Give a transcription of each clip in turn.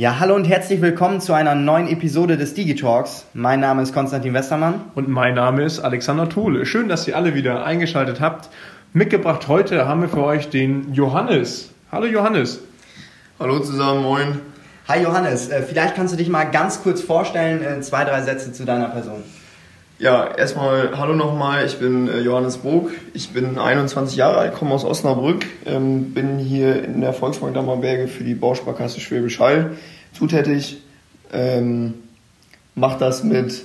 Ja, hallo und herzlich willkommen zu einer neuen Episode des Digitalks. Mein Name ist Konstantin Westermann. Und mein Name ist Alexander Tole. Schön, dass ihr alle wieder eingeschaltet habt. Mitgebracht heute haben wir für euch den Johannes. Hallo Johannes. Hallo zusammen, moin. Hi Johannes, äh, vielleicht kannst du dich mal ganz kurz vorstellen, äh, zwei, drei Sätze zu deiner Person. Ja, erstmal hallo nochmal, ich bin äh, Johannes Bog, ich bin 21 Jahre alt, komme aus Osnabrück, ähm, bin hier in der Volksbank Dammerberge für die Bausparkasse Schwäbisch Hall zutätig, ähm, mache das mit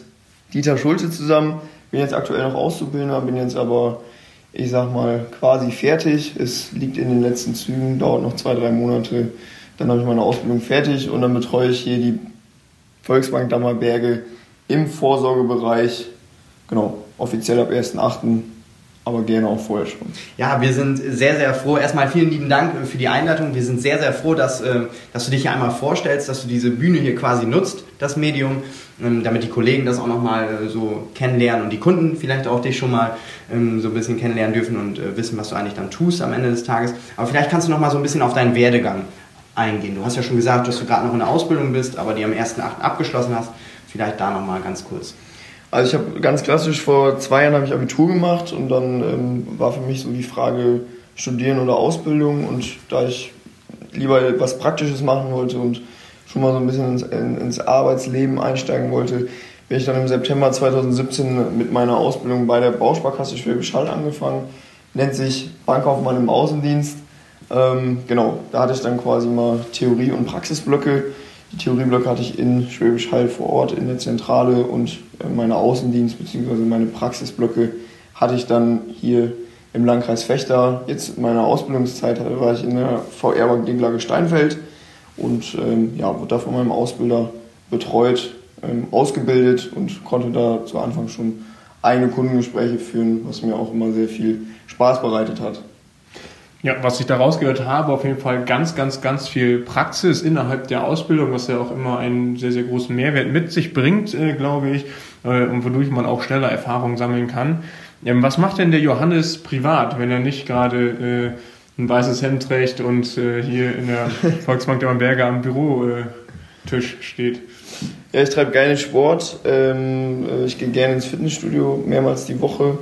Dieter Schulze zusammen, bin jetzt aktuell noch Auszubildender, bin jetzt aber, ich sag mal, quasi fertig, es liegt in den letzten Zügen, dauert noch zwei, drei Monate, dann habe ich meine Ausbildung fertig und dann betreue ich hier die Volksbank Dammerberge im Vorsorgebereich genau, offiziell ab 1.8., aber gerne auch vorher schon. Ja, wir sind sehr, sehr froh. Erstmal vielen lieben Dank für die Einladung. Wir sind sehr, sehr froh, dass, äh, dass du dich hier einmal vorstellst, dass du diese Bühne hier quasi nutzt, das Medium, ähm, damit die Kollegen das auch nochmal äh, so kennenlernen und die Kunden vielleicht auch dich schon mal ähm, so ein bisschen kennenlernen dürfen und äh, wissen, was du eigentlich dann tust am Ende des Tages. Aber vielleicht kannst du nochmal so ein bisschen auf deinen Werdegang eingehen. Du hast ja schon gesagt, dass du gerade noch in der Ausbildung bist, aber die am 1.8. abgeschlossen hast. Vielleicht da nochmal ganz kurz. Also ich habe ganz klassisch vor zwei Jahren habe ich Abitur gemacht und dann ähm, war für mich so die Frage Studieren oder Ausbildung und da ich lieber was Praktisches machen wollte und schon mal so ein bisschen ins, ins Arbeitsleben einsteigen wollte, bin ich dann im September 2017 mit meiner Ausbildung bei der Bausparkasse Schwäbisch Hall angefangen. Nennt sich Bankkaufmann im Außendienst. Ähm, genau, da hatte ich dann quasi mal Theorie- und Praxisblöcke die Theorieblöcke hatte ich in Schwäbisch Hall vor Ort in der Zentrale und äh, meine Außendienst- bzw. meine Praxisblöcke hatte ich dann hier im Landkreis Fechter. Jetzt in meiner Ausbildungszeit war ich in der VR-Bank Dinklage Steinfeld und ähm, ja, wurde da von meinem Ausbilder betreut, ähm, ausgebildet und konnte da zu Anfang schon eigene Kundengespräche führen, was mir auch immer sehr viel Spaß bereitet hat. Ja, was ich da rausgehört habe, auf jeden Fall ganz, ganz, ganz viel Praxis innerhalb der Ausbildung, was ja auch immer einen sehr, sehr großen Mehrwert mit sich bringt, äh, glaube ich, äh, und wodurch man auch schneller Erfahrungen sammeln kann. Ähm, was macht denn der Johannes privat, wenn er nicht gerade äh, ein weißes Hemd trägt und äh, hier in der Volksbank der Berge am Bürotisch steht? Ja, ich treibe gerne Sport. Ähm, äh, ich gehe gerne ins Fitnessstudio mehrmals die Woche,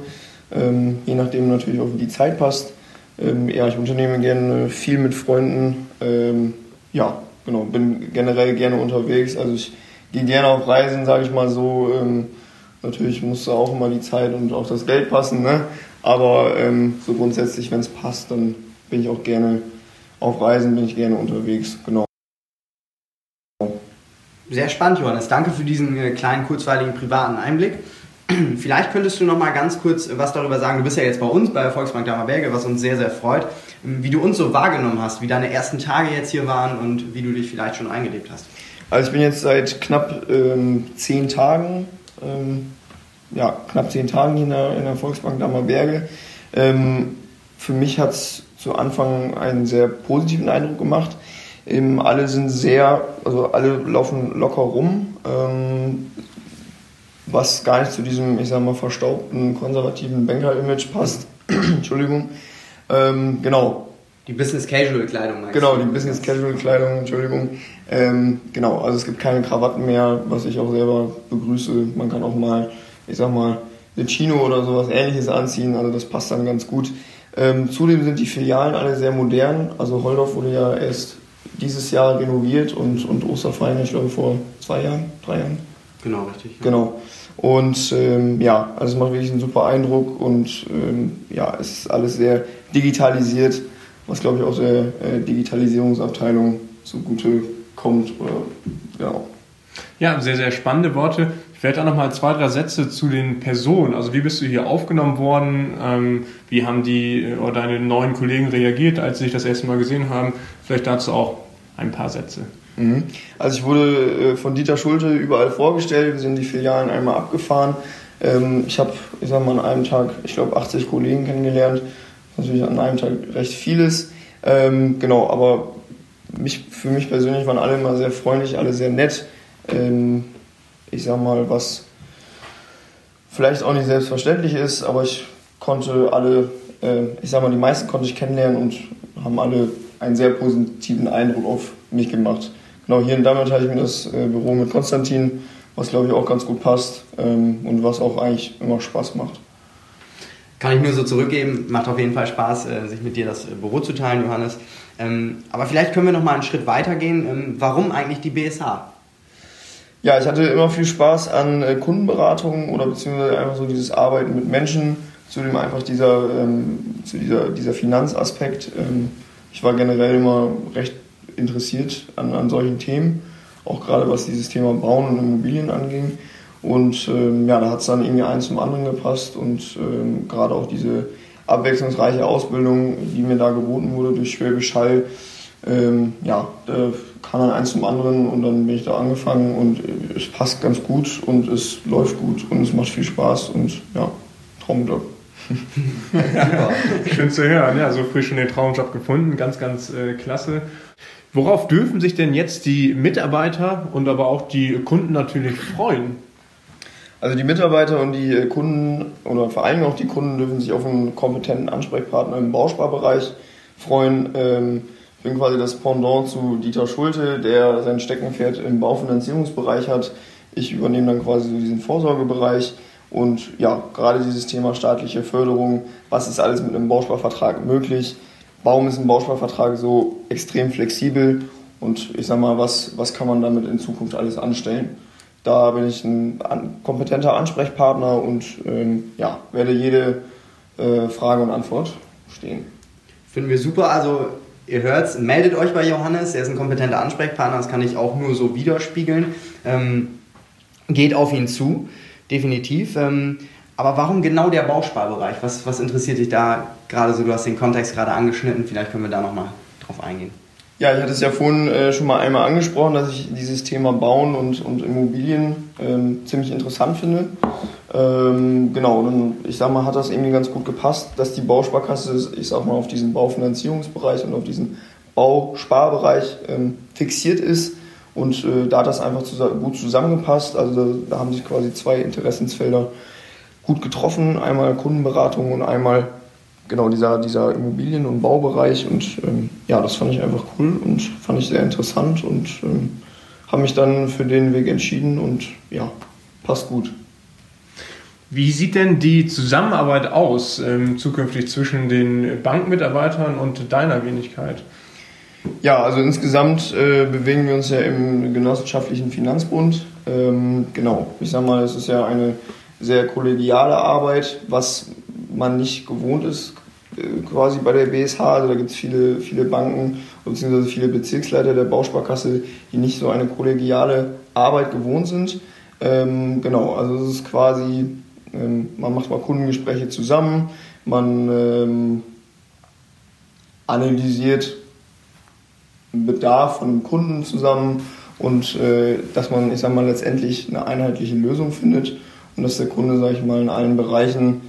ähm, je nachdem natürlich auch, wie die Zeit passt. Ähm, ja, ich unternehme gerne viel mit Freunden. Ähm, ja, genau, bin generell gerne unterwegs. Also ich gehe gerne auf Reisen, sage ich mal so. Ähm, natürlich muss da auch immer die Zeit und auch das Geld passen, ne? Aber ähm, so grundsätzlich, wenn es passt, dann bin ich auch gerne auf Reisen, bin ich gerne unterwegs, genau. Sehr spannend, Johannes. Danke für diesen äh, kleinen, kurzweiligen privaten Einblick. Vielleicht könntest du noch mal ganz kurz was darüber sagen. Du bist ja jetzt bei uns bei der Volksbank Dammerberge, was uns sehr, sehr freut. Wie du uns so wahrgenommen hast, wie deine ersten Tage jetzt hier waren und wie du dich vielleicht schon eingelebt hast. Also ich bin jetzt seit knapp ähm, zehn Tagen, ähm, ja, knapp zehn Tagen hier in der, in der Volksbank Dammerberge. Ähm, für mich hat es zu Anfang einen sehr positiven Eindruck gemacht. Ähm, alle sind sehr, also alle laufen locker rum. Was gar nicht zu diesem, ich sag mal, verstaubten, konservativen Banker-Image passt. Entschuldigung. Ähm, genau. Die Business Casual Kleidung. Genau, die Business Casual Kleidung, Entschuldigung. Ähm, genau, also es gibt keine Krawatten mehr, was ich auch selber begrüße. Man kann auch mal, ich sag mal, eine Chino oder sowas ähnliches anziehen, also das passt dann ganz gut. Ähm, zudem sind die Filialen alle sehr modern. Also Holdorf wurde ja erst dieses Jahr renoviert und, und Osterfeiern, ich glaube, vor zwei Jahren, drei Jahren. Genau, richtig. Ja. Genau. Und ähm, ja, also es macht wirklich einen super Eindruck und ähm, ja, es ist alles sehr digitalisiert, was glaube ich auch der äh, Digitalisierungsabteilung zugute kommt. Oder, genau. Ja, sehr, sehr spannende Worte. Ich werde da nochmal zwei, drei Sätze zu den Personen. Also wie bist du hier aufgenommen worden? Ähm, wie haben die äh, oder deine neuen Kollegen reagiert, als sie dich das erste Mal gesehen haben? Vielleicht dazu auch ein paar Sätze. Mhm. Also ich wurde äh, von Dieter Schulte überall vorgestellt, wir sind die Filialen einmal abgefahren. Ähm, ich habe, ich sag mal, an einem Tag, ich glaube, 80 Kollegen kennengelernt. Natürlich an einem Tag recht vieles. Ähm, genau, aber mich, für mich persönlich waren alle immer sehr freundlich, alle sehr nett. Ähm, ich sag mal, was vielleicht auch nicht selbstverständlich ist, aber ich konnte alle, ich sag mal, die meisten konnte ich kennenlernen und haben alle einen sehr positiven Eindruck auf mich gemacht. Genau, hier in Dammert teile ich mir das äh, Büro mit Konstantin, was glaube ich auch ganz gut passt ähm, und was auch eigentlich immer Spaß macht. Kann ich nur so zurückgeben, macht auf jeden Fall Spaß, äh, sich mit dir das äh, Büro zu teilen, Johannes. Ähm, aber vielleicht können wir noch mal einen Schritt weiter gehen. Ähm, warum eigentlich die BSH? Ja, ich hatte immer viel Spaß an Kundenberatungen oder beziehungsweise einfach so dieses Arbeiten mit Menschen, zudem einfach dieser, ähm, zu dieser, dieser Finanzaspekt. Ähm, ich war generell immer recht interessiert an, an solchen Themen, auch gerade was dieses Thema Bauen und Immobilien anging. Und ähm, ja, da hat es dann irgendwie eins zum anderen gepasst und ähm, gerade auch diese abwechslungsreiche Ausbildung, die mir da geboten wurde durch Schwäbisch Hall, ähm, ja, da kam dann eins zum anderen und dann bin ich da angefangen und es passt ganz gut und es läuft gut und es macht viel Spaß und ja, Traumjob. Schön zu hören, ja, so früh schon den Traumjob gefunden, ganz, ganz äh, klasse. Worauf dürfen sich denn jetzt die Mitarbeiter und aber auch die Kunden natürlich freuen? Also die Mitarbeiter und die Kunden oder vor allem auch die Kunden dürfen sich auf einen kompetenten Ansprechpartner im Bausparbereich freuen. Ähm, ich bin quasi das Pendant zu Dieter Schulte, der sein Steckenpferd im Baufinanzierungsbereich hat. Ich übernehme dann quasi so diesen Vorsorgebereich. Und ja, gerade dieses Thema staatliche Förderung, was ist alles mit einem Bausparvertrag möglich? Warum ist ein Bausparvertrag so extrem flexibel? Und ich sag mal, was, was kann man damit in Zukunft alles anstellen? Da bin ich ein kompetenter Ansprechpartner und ähm, ja, werde jede äh, Frage und Antwort stehen. Finden wir super. Also ihr hört's, meldet euch bei Johannes, er ist ein kompetenter Ansprechpartner, das kann ich auch nur so widerspiegeln. Ähm, geht auf ihn zu, definitiv. Ähm, aber warum genau der Bausparbereich? Was, was interessiert dich da gerade so? Du hast den Kontext gerade angeschnitten, vielleicht können wir da nochmal drauf eingehen. Ja, ich hatte es ja vorhin äh, schon mal einmal angesprochen, dass ich dieses Thema Bauen und, und Immobilien ähm, ziemlich interessant finde. Ähm, genau, dann, ich sag mal, hat das irgendwie ganz gut gepasst, dass die Bausparkasse, ich sag mal, auf diesen Baufinanzierungsbereich und auf diesen Bausparbereich ähm, fixiert ist. Und äh, da hat das einfach gut zusammengepasst. Also da, da, haben sich quasi zwei Interessensfelder gut getroffen. Einmal Kundenberatung und einmal genau dieser, dieser Immobilien- und Baubereich. Und ähm, ja, das fand ich einfach cool und fand ich sehr interessant und ähm, habe mich dann für den Weg entschieden und ja, passt gut. Wie sieht denn die Zusammenarbeit aus ähm, zukünftig zwischen den Bankmitarbeitern und deiner Wenigkeit? Ja, also insgesamt äh, bewegen wir uns ja im genossenschaftlichen Finanzbund. Ähm, genau, ich sag mal, es ist ja eine sehr kollegiale Arbeit, was man nicht gewohnt ist, äh, quasi bei der BSH. Also da gibt es viele, viele Banken bzw. viele Bezirksleiter der Bausparkasse, die nicht so eine kollegiale Arbeit gewohnt sind. Ähm, genau, also es ist quasi ähm, man macht mal Kundengespräche zusammen, man ähm, analysiert Bedarf von dem Kunden zusammen und äh, dass man, ich sag mal, letztendlich eine einheitliche Lösung findet und dass der Kunde, sag ich mal, in allen Bereichen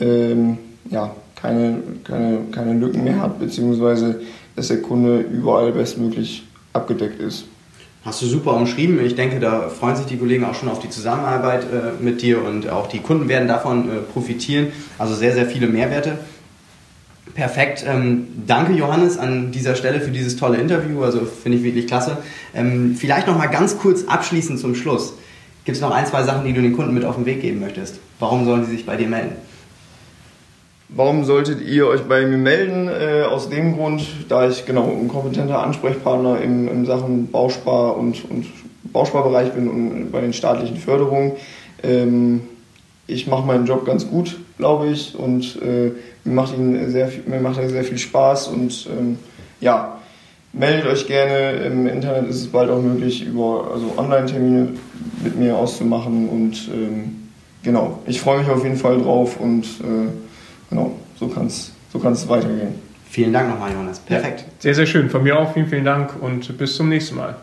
ähm, ja, keine, keine, keine Lücken mehr hat, beziehungsweise dass der Kunde überall bestmöglich abgedeckt ist. Hast du super umschrieben. Ich denke, da freuen sich die Kollegen auch schon auf die Zusammenarbeit äh, mit dir und auch die Kunden werden davon äh, profitieren. Also sehr, sehr viele Mehrwerte. Perfekt. Ähm, danke, Johannes, an dieser Stelle für dieses tolle Interview. Also finde ich wirklich klasse. Ähm, vielleicht noch mal ganz kurz abschließend zum Schluss. Gibt es noch ein, zwei Sachen, die du den Kunden mit auf den Weg geben möchtest? Warum sollen sie sich bei dir melden? Warum solltet ihr euch bei mir melden? Äh, aus dem Grund, da ich genau ein kompetenter Ansprechpartner im, in Sachen Bauspar- und, und Bausparbereich bin und bei den staatlichen Förderungen. Ähm, ich mache meinen Job ganz gut, glaube ich, und äh, mir, macht ihn sehr, mir macht er sehr viel Spaß. Und ähm, ja, meldet euch gerne. Im Internet ist es bald auch möglich, über also Online-Termine mit mir auszumachen. Und ähm, genau, ich freue mich auf jeden Fall drauf und äh, genau, so kann es so kann's weitergehen. Vielen Dank nochmal, Jonas. Perfekt. Ja, sehr, sehr schön. Von mir auch vielen, vielen Dank und bis zum nächsten Mal.